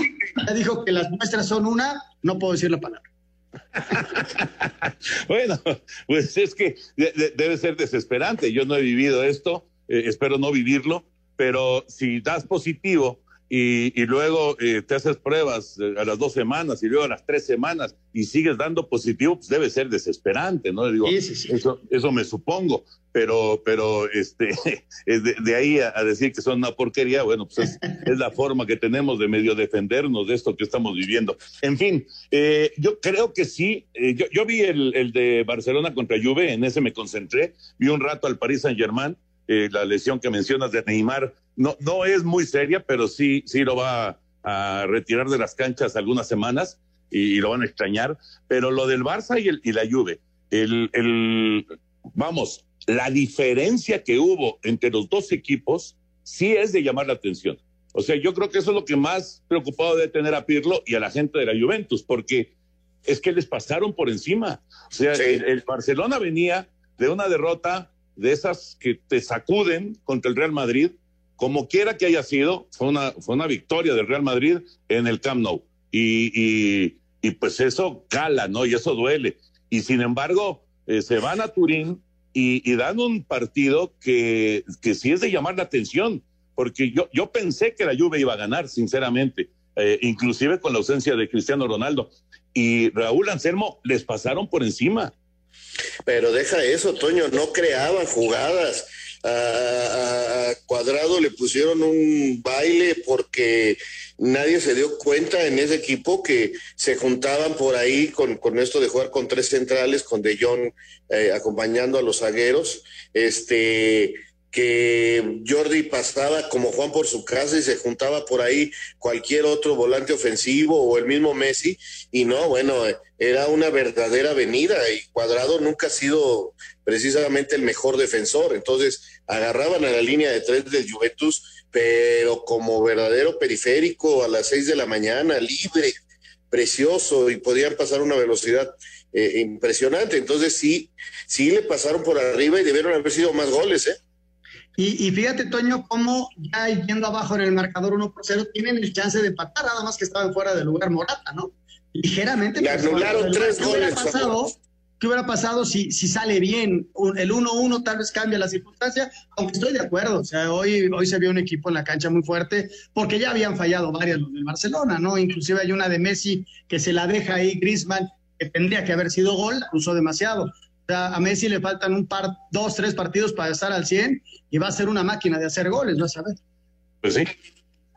ya dijo que las muestras son una, no puedo decir la palabra. bueno, pues es que debe ser desesperante. Yo no he vivido esto, eh, espero no vivirlo, pero si das positivo y, luego eh, te haces pruebas eh, a las dos semanas y luego a las tres semanas y sigues dando positivo, pues debe ser desesperante, ¿no? Digo, Eso, eso me supongo, pero, pero este, de, ahí a, decir que son una porquería, bueno, pues es, la forma que tenemos de medio defendernos de esto que estamos viviendo. En fin, eh, yo creo que sí, yo, yo vi el, el de Barcelona contra Juve, en ese me concentré, vi un rato al Paris Saint Germain eh, la lesión que mencionas de Neymar no, no es muy seria, pero sí, sí lo va a retirar de las canchas algunas semanas y, lo van a extrañar. Pero lo del Barça y, el, y la Juve, el, el, vamos, la diferencia que hubo entre los dos equipos sí es de llamar la atención. O sea, yo creo que eso es lo que más preocupado de tener a Pirlo y a la gente de la Juventus, porque es que les pasaron por encima. O sea, el Barcelona venía de una derrota de esas que te sacuden contra el Real Madrid, como quiera que haya sido, fue una, fue una victoria del Real Madrid en el Camp Nou. Y, y, pues eso cala, ¿no? Y eso duele. Y sin embargo, eh, se van a Turín y, dan un partido que, que sí es de llamar la atención, porque yo, yo pensé que la Juve iba a ganar, sinceramente, eh, inclusive con la ausencia de Cristiano Ronaldo. Y Raúl Anselmo les pasaron por encima. Pero deja eso, Toño, no creaban jugadas. A, Cuadrado le pusieron un baile porque nadie se dio cuenta en ese equipo que se juntaban por ahí con, con esto de jugar con tres centrales, con De Jong eh, acompañando a los zagueros, este que Jordi pasaba como Juan por su casa y se juntaba por ahí cualquier otro volante ofensivo o el mismo Messi. Y no, bueno, era una verdadera avenida y Cuadrado nunca ha sido precisamente el mejor defensor, entonces agarraban a la línea de tres del Juventus, pero como verdadero periférico a las seis de la mañana, libre, precioso y podían pasar una velocidad eh, impresionante, entonces sí, sí le pasaron por arriba y debieron haber sido más goles, ¿eh? Y, fíjate, Toño, cómo ya yendo abajo en el marcador 1 por 0, tienen el chance de empatar, nada más que estaban fuera del lugar Morata, ¿no? Ligeramente. Le anularon tres goles. Pasado, ¿Qué hubiera pasado si, si sale bien? El 1-1 tal vez cambia la circunstancia, aunque estoy de acuerdo. O sea, hoy, hoy se vio un equipo en la cancha muy fuerte, porque ya habían fallado varias los del Barcelona, ¿no? Inclusive hay una de Messi que se la deja ahí Griezmann, que tendría que haber sido gol, usó demasiado a Messi le faltan un par, dos, tres partidos para estar al 100 y va a ser una máquina de hacer goles, ¿no sabes? Pues sí,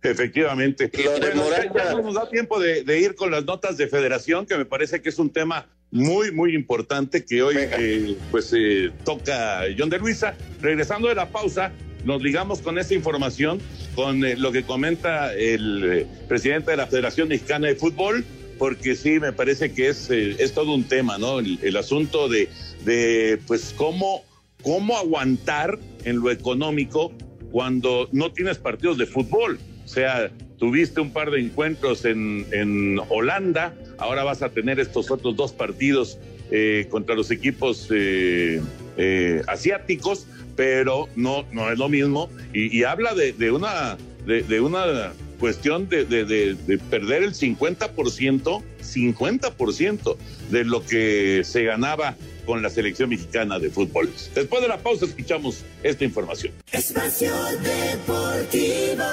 efectivamente. ya, no nos da tiempo de, ir con las notas de federación, que me parece que es un tema muy, muy importante que hoy eh, pues eh, toca John de Luisa. Regresando de la pausa, nos ligamos con esta información, con eh, lo que comenta el presidente de la Federación Mexicana de Fútbol, porque sí, me parece que es, es todo un tema, ¿no? el asunto de de pues cómo, cómo aguantar en lo económico cuando no tienes partidos de fútbol. O sea, tuviste un par de encuentros en, en Holanda, ahora vas a tener estos otros dos partidos eh, contra los equipos eh, eh, asiáticos, pero no, no es lo mismo. Y, habla de, una, de, una cuestión de, de perder el 50%, 50% de lo que se ganaba con la selección mexicana de fútbol. Después de la pausa escuchamos esta información. Espacio Deportivo.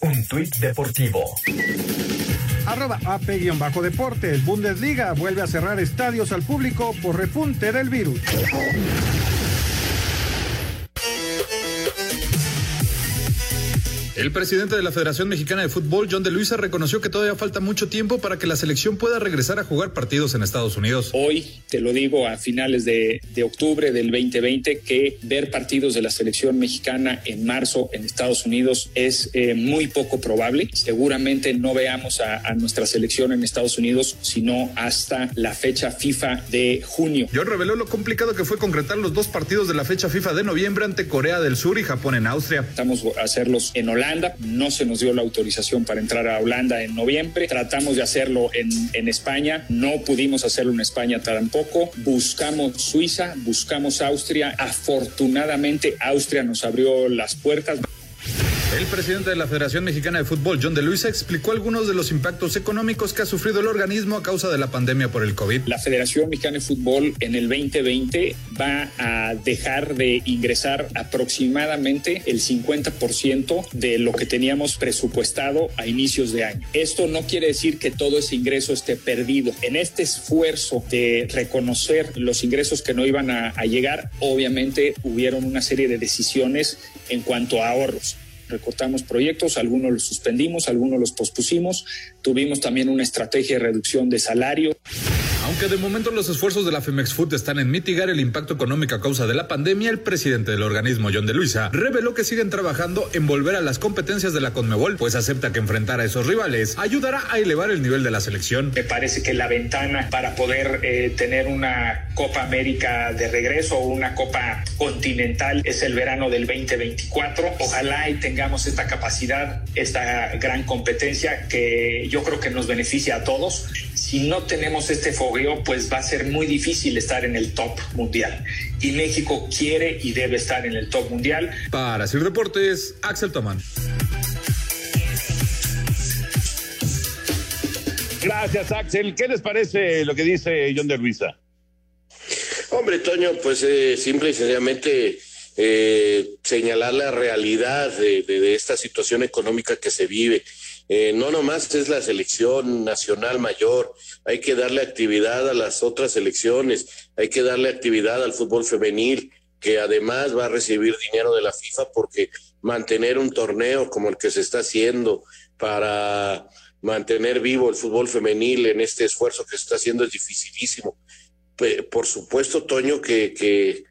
Un tuit deportivo. Arroba AP-Deportes. Bundesliga vuelve a cerrar estadios al público por repunte del virus. El presidente de la Federación Mexicana de Fútbol, John de Luisa, reconoció que todavía falta mucho tiempo para que la selección pueda regresar a jugar partidos en Estados Unidos. Hoy, te lo digo, a finales de, octubre del 2020, que ver partidos de la selección mexicana en marzo en Estados Unidos es eh, muy poco probable. Seguramente no veamos a, a, nuestra selección en Estados Unidos, sino hasta la fecha FIFA de junio. John reveló lo complicado que fue concretar los dos partidos de la fecha FIFA de noviembre ante Corea del Sur y Japón en Austria. Estamos a hacerlos en Holanda no se nos dio la autorización para entrar a Holanda en noviembre. Tratamos de hacerlo en, en España. No pudimos hacerlo en España tampoco. Buscamos Suiza, buscamos Austria. Afortunadamente, Austria nos abrió las puertas. El presidente de la Federación Mexicana de Fútbol, John de Luisa, explicó algunos de los impactos económicos que ha sufrido el organismo a causa de la pandemia por el COVID. La Federación Mexicana de Fútbol en el 2020 va a dejar de ingresar aproximadamente el 50% de lo que teníamos presupuestado a inicios de año. Esto no quiere decir que todo ese ingreso esté perdido. En este esfuerzo de reconocer los ingresos que no iban a, a llegar, obviamente hubieron una serie de decisiones en cuanto a ahorros recortamos proyectos, algunos los suspendimos, algunos los pospusimos, tuvimos también una estrategia de reducción de salario. Aunque de momento los esfuerzos de la Femex Food están en mitigar el impacto económico a causa de la pandemia, el presidente del organismo, John de Luisa, reveló que siguen trabajando en volver a las competencias de la Conmebol, pues acepta que enfrentar a esos rivales ayudará a elevar el nivel de la selección. Me parece que la ventana para poder eh, tener una Copa América de regreso o una Copa continental es el verano del 2024. Ojalá y tengamos esta capacidad, esta gran competencia que yo creo que nos beneficia a todos si no tenemos este fogueo, pues va a ser muy difícil estar en el top mundial. Y México quiere y debe estar en el top mundial. Para hacer deportes, Axel Tomán. Gracias, Axel. ¿Qué les parece lo que dice John de Luisa? Hombre, Toño, pues eh, simple y sencillamente eh, señalar la realidad de esta situación económica que se vive eh, no nomás es la selección nacional mayor, hay que darle actividad a las otras selecciones, hay que darle actividad al fútbol femenil, que además va a recibir dinero de la FIFA porque mantener un torneo como el que se está haciendo para mantener vivo el fútbol femenil en este esfuerzo que se está haciendo es dificilísimo. Por supuesto, Toño, que, que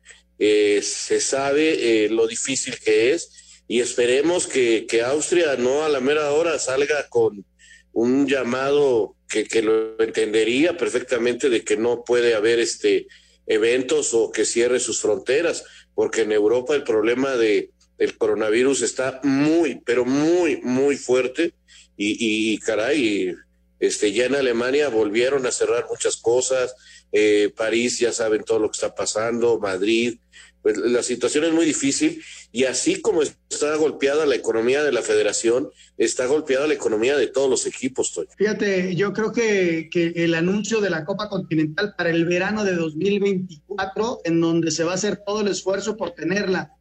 eh, se sabe eh, lo difícil que es y esperemos que, que, Austria no a la mera hora salga con un llamado que, que lo entendería perfectamente de que no puede haber este eventos o que cierre sus fronteras, porque en Europa el problema de, del coronavirus está muy, pero muy, muy fuerte y, y caray, este, ya en Alemania volvieron a cerrar muchas cosas, eh, París ya saben todo lo que está pasando, Madrid, pues la situación es muy difícil y así como está golpeada la economía de la federación, está golpeada la economía de todos los equipos. Toy. Fíjate, yo creo que, que, el anuncio de la Copa Continental para el verano de 2024, en donde se va a hacer todo el esfuerzo por tenerla.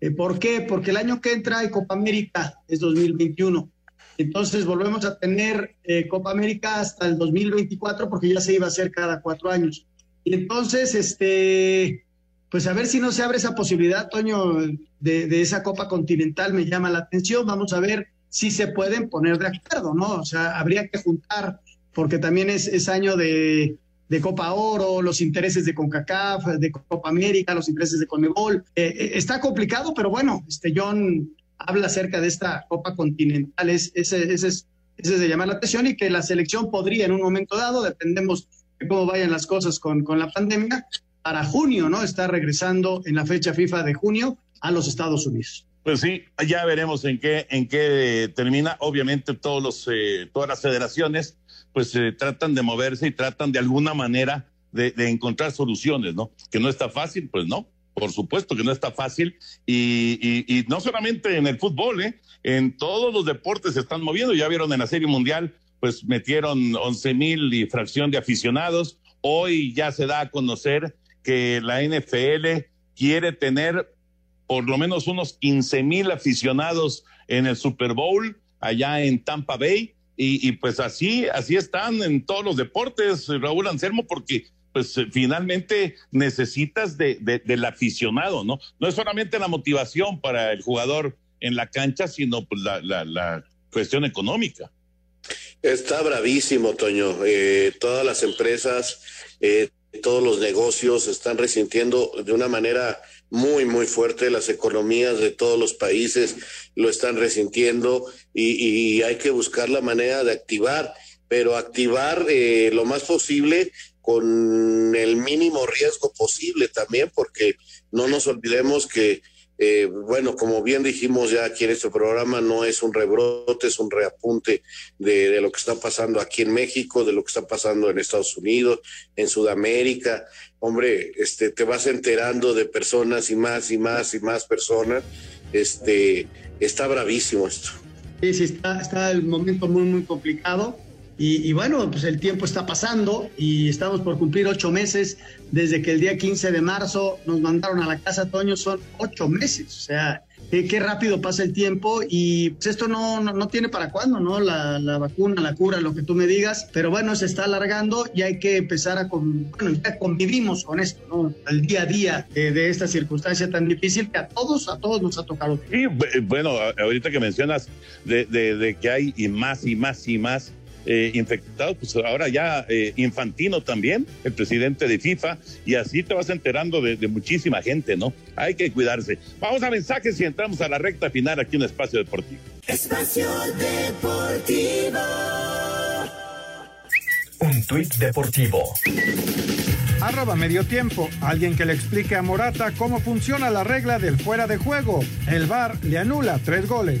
Eh, ¿Por qué? Porque el año que entra hay Copa América, es 2021. Entonces volvemos a tener eh, Copa América hasta el 2024 porque ya se iba a hacer cada cuatro años. Y entonces, este, pues a ver si no se abre esa posibilidad, Toño, de, esa Copa Continental me llama la atención. Vamos a ver si se pueden poner de acuerdo, ¿no? O sea, habría que juntar, porque también es, es año de, de Copa Oro, los intereses de CONCACAF, de Copa América, los intereses de CONMEBOL. Eh, eh, está complicado, pero bueno, este John habla acerca de esta Copa Continental, es, ese, es, es de llamar la atención y que la selección podría en un momento dado, dependemos de cómo vayan las cosas con, con la pandemia, para junio, ¿no? Está regresando en la fecha FIFA de junio a los Estados Unidos. Pues sí, ya veremos en qué, en qué termina. Obviamente todos los, eh, todas las federaciones pues eh, tratan de moverse y tratan de alguna manera de, de, encontrar soluciones, ¿no? Que no está fácil, pues no, por supuesto que no está fácil y, no solamente en el fútbol, ¿eh? en todos los deportes se están moviendo. Ya vieron en la Serie Mundial, pues metieron once mil y fracción de aficionados. Hoy ya se da a conocer que la NFL quiere tener por lo menos unos 15 mil aficionados en el Super Bowl allá en Tampa Bay. Y, y, pues así, así están en todos los deportes, Raúl Anselmo, porque pues finalmente necesitas de, de, del aficionado, ¿no? No es solamente la motivación para el jugador en la cancha, sino pues la, la, cuestión económica. Está bravísimo, Toño. Eh, todas las empresas, eh, todos los negocios están resintiendo de una manera muy, muy fuerte. Las economías de todos los países lo están resintiendo y, hay que buscar la manera de activar, pero activar eh, lo más posible con el mínimo riesgo posible también, porque no nos olvidemos que, eh, bueno, como bien dijimos ya aquí en este programa, no es un rebrote, es un reapunte de, de, lo que está pasando aquí en México, de lo que está pasando en Estados Unidos, en Sudamérica. Hombre, este, te vas enterando de personas y más y más y más personas. Este, está bravísimo esto. Sí, sí, está, está el momento muy, muy complicado. Y, bueno, pues el tiempo está pasando y estamos por cumplir ocho meses desde que el día 15 de marzo nos mandaron a la casa, Toño, son ocho meses. O sea, qué, qué rápido pasa el tiempo y pues esto no, no, no tiene para cuándo, ¿no? La, la, vacuna, la cura, lo que tú me digas, pero bueno, se está alargando y hay que empezar a, con, bueno, ya convivimos con esto, ¿no? El día a día de, esta circunstancia tan difícil que a todos, a todos nos ha tocado. Y bueno, ahorita que mencionas de, de, de que hay y más y más y más eh, infectados, pues ahora ya eh, Infantino también, el presidente de FIFA, y así te vas enterando de, de, muchísima gente, ¿no? Hay que cuidarse. Vamos a mensajes y entramos a la recta final aquí en Espacio Deportivo. Espacio Deportivo. Un tuit deportivo. Arroba medio tiempo. Alguien que le explique a Morata cómo funciona la regla del fuera de juego. El VAR le anula tres goles.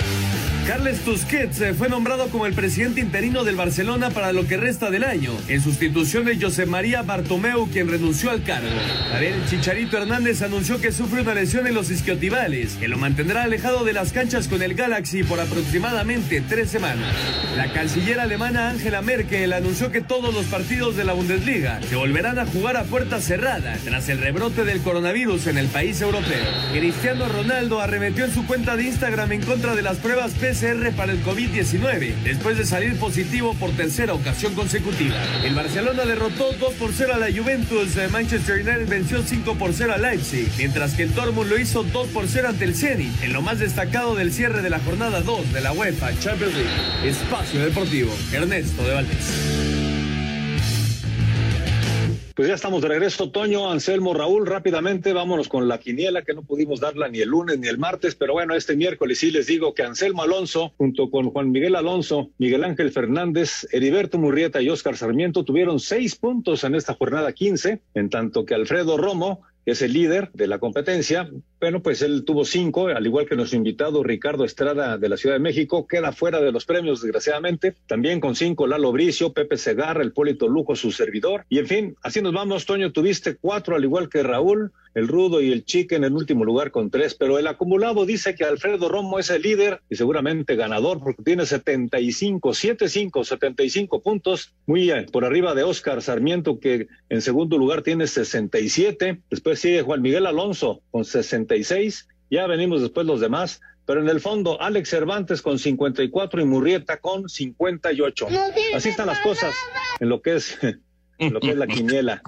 Carles Tusquets fue nombrado como el presidente interino del Barcelona para lo que resta del año, en sustitución de José María Bartomeu, quien renunció al cargo. Ariel Chicharito Hernández anunció que sufre una lesión en los isquiotibales, que lo mantendrá alejado de las canchas con el Galaxy por aproximadamente tres semanas. La canciller alemana Angela Merkel anunció que todos los partidos de la Bundesliga se volverán a jugar a puerta cerrada tras el rebrote del coronavirus en el país europeo. Cristiano Ronaldo arremetió en su cuenta de Instagram en contra de las pruebas Para el COVID-19, después de salir positivo por tercera ocasión consecutiva. El Barcelona derrotó 2 por 0 a la Juventus, Manchester United venció 5 por 0 a Leipzig, mientras que el Dortmund lo hizo 2 por 0 ante el Zenit, en lo más destacado del cierre de la jornada 2 de la UEFA Champions League. Espacio Deportivo, Ernesto de Valdés. Pues ya estamos de regreso, Toño, Anselmo, Raúl, rápidamente vámonos con la quiniela que no pudimos darla ni el lunes ni el martes, pero bueno, este miércoles sí les digo que Anselmo Alonso, junto con Juan Miguel Alonso, Miguel Ángel Fernández, Heriberto Murrieta y Óscar Sarmiento tuvieron seis puntos en esta jornada 15, en tanto que Alfredo Romo que es el líder de la competencia. Bueno, pues él tuvo cinco, al igual que nuestro invitado Ricardo Estrada de la Ciudad de México, queda fuera de los premios, desgraciadamente. También con cinco, Lalo Bricio, Pepe Segarra, el Polito Lujo, su servidor. Y en fin, así nos vamos, Toño, tuviste cuatro, al igual que Raúl, el Rudo y el Chique en el último lugar con tres, pero el acumulado dice que Alfredo Romo es el líder y seguramente ganador porque tiene 75, 75, 75 puntos, muy eh, por arriba de Oscar Sarmiento que en segundo lugar tiene 67, después sigue Juan Miguel Alonso con 66, ya venimos después los demás, pero en el fondo Alex Cervantes con 54 y Murrieta con 58. Así están las cosas en lo que es en lo que es la quiniela.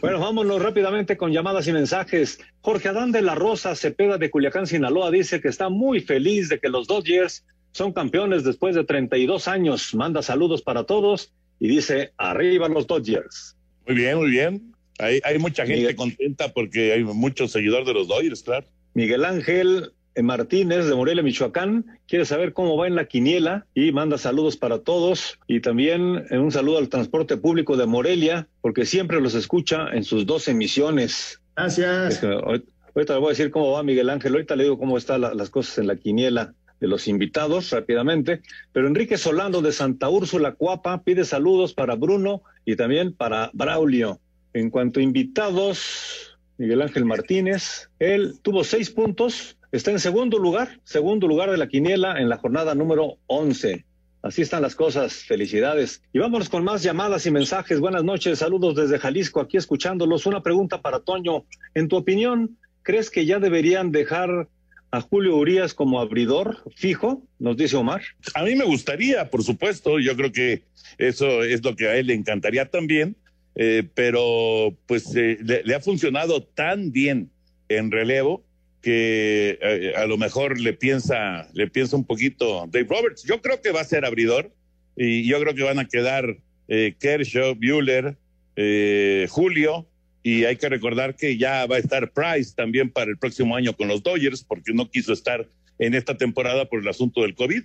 Bueno, vámonos rápidamente con llamadas y mensajes. Jorge Adán de la Rosa Cepeda de Culiacán, Sinaloa, dice que está muy feliz de que los Dodgers son campeones después de 32 años. Manda saludos para todos y dice, arriba los Dodgers. Muy bien, muy bien. Hay, hay mucha gente contenta porque hay muchos seguidores de los Dodgers, claro. Miguel Ángel Martínez de Morelia, Michoacán, quiere saber cómo va en la quiniela y manda saludos para todos y también eh, un saludo al transporte público de Morelia, porque siempre los escucha en sus dos emisiones. Gracias. Ahorita le voy a decir cómo va Miguel Ángel, ahorita le digo cómo están las cosas en la quiniela de los invitados rápidamente, pero Enrique Solano de Santa Úrsula Cuapa pide saludos para Bruno y también para Braulio. En cuanto a invitados, Miguel Ángel Martínez, él tuvo seis puntos, Está en segundo lugar, segundo lugar de la quiniela en la jornada número 11. Así están las cosas, felicidades. Y vámonos con más llamadas y mensajes. Buenas noches, saludos desde Jalisco, aquí escuchándolos. Una pregunta para Toño. En tu opinión, ¿crees que ya deberían dejar a Julio Urias como abridor fijo? Nos dice Omar. A mí me gustaría, por supuesto. Yo creo que eso es lo que a él le encantaría también. Eh, pero pues eh, le, le ha funcionado tan bien en relevo que eh, a lo mejor le piensa, le piensa un poquito Dave Roberts. Yo creo que va a ser abridor y yo creo que van a quedar eh, Kershaw, Bueller, eh, Julio y hay que recordar que ya va a estar Price también para el próximo año con los Dodgers porque no quiso estar en esta temporada por el asunto del COVID,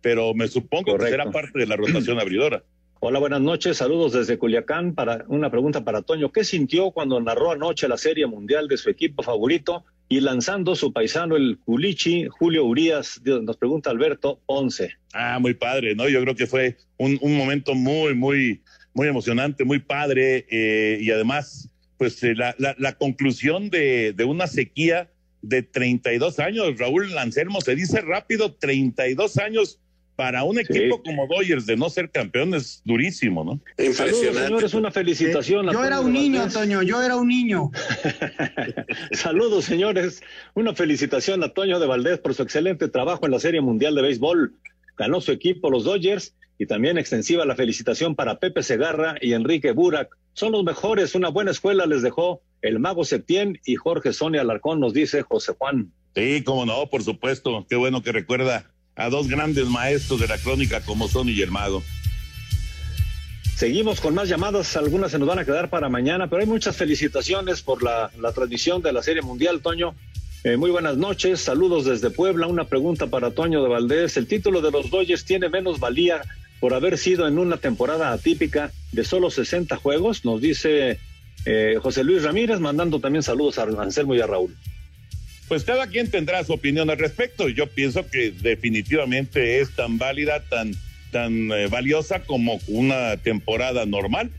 pero me supongo que será parte de la rotación abridora. Hola, buenas noches. Saludos desde Culiacán para una pregunta para Toño. ¿Qué sintió cuando narró anoche la Serie Mundial de su equipo favorito y lanzando su paisano el Culichi, Julio Urias? Nos pregunta Alberto, 11. Ah, muy padre, ¿no? Yo creo que fue un, un momento muy, muy, muy emocionante, muy padre eh, y además, pues eh, la, la, conclusión de, de una sequía de 32 años. Raúl Lancermo se dice rápido, 32 años para un equipo sí. como Dodgers de no ser campeón es durísimo, ¿no? Saludos, señores, una felicitación. Eh, yo era un niño, Antonio, yo era un niño. Saludos, señores. Una felicitación a Toño de Valdés por su excelente trabajo en la Serie Mundial de Béisbol. Ganó su equipo, los Dodgers, y también extensiva la felicitación para Pepe Segarra y Enrique Burak. Son los mejores, una buena escuela les dejó el Mago Septién y Jorge Sonia Alarcón, nos dice José Juan. Sí, cómo no, por supuesto. Qué bueno que recuerda a dos grandes maestros de la crónica como son y el. Seguimos con más llamadas, algunas se nos van a quedar para mañana, pero hay muchas felicitaciones por la, la transmisión de la Serie Mundial, Toño. Eh, muy buenas noches, saludos desde Puebla. Una pregunta para Toño de Valdés. ¿El título de los Dodgers tiene menos valía por haber sido en una temporada atípica de solo 60 juegos? Nos dice eh, José Luis Ramírez, mandando también saludos a Anselmo y a Raúl. Pues cada quien tendrá su opinión al respecto. Yo pienso que definitivamente es tan válida, tan, tan eh, valiosa como una temporada normal.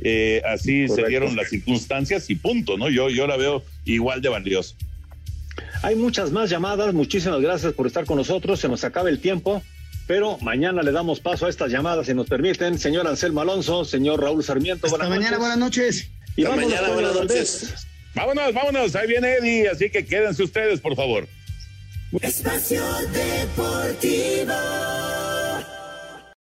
Eh, así Correcto. se dieron las circunstancias y punto, ¿no? Yo, yo la veo igual de valiosa. Hay muchas más llamadas, muchísimas gracias por estar con nosotros, se nos acaba el tiempo, pero mañana le damos paso a estas llamadas, si nos permiten. Señor Anselmo Alonso, señor Raúl Sarmiento, Hasta buenas mañana, noches. buenas noches. Y Hasta mañana, buenas noches. Vámonos, vámonos, ahí viene Eddie, así que quédense ustedes, por favor. Espacio Deportivo.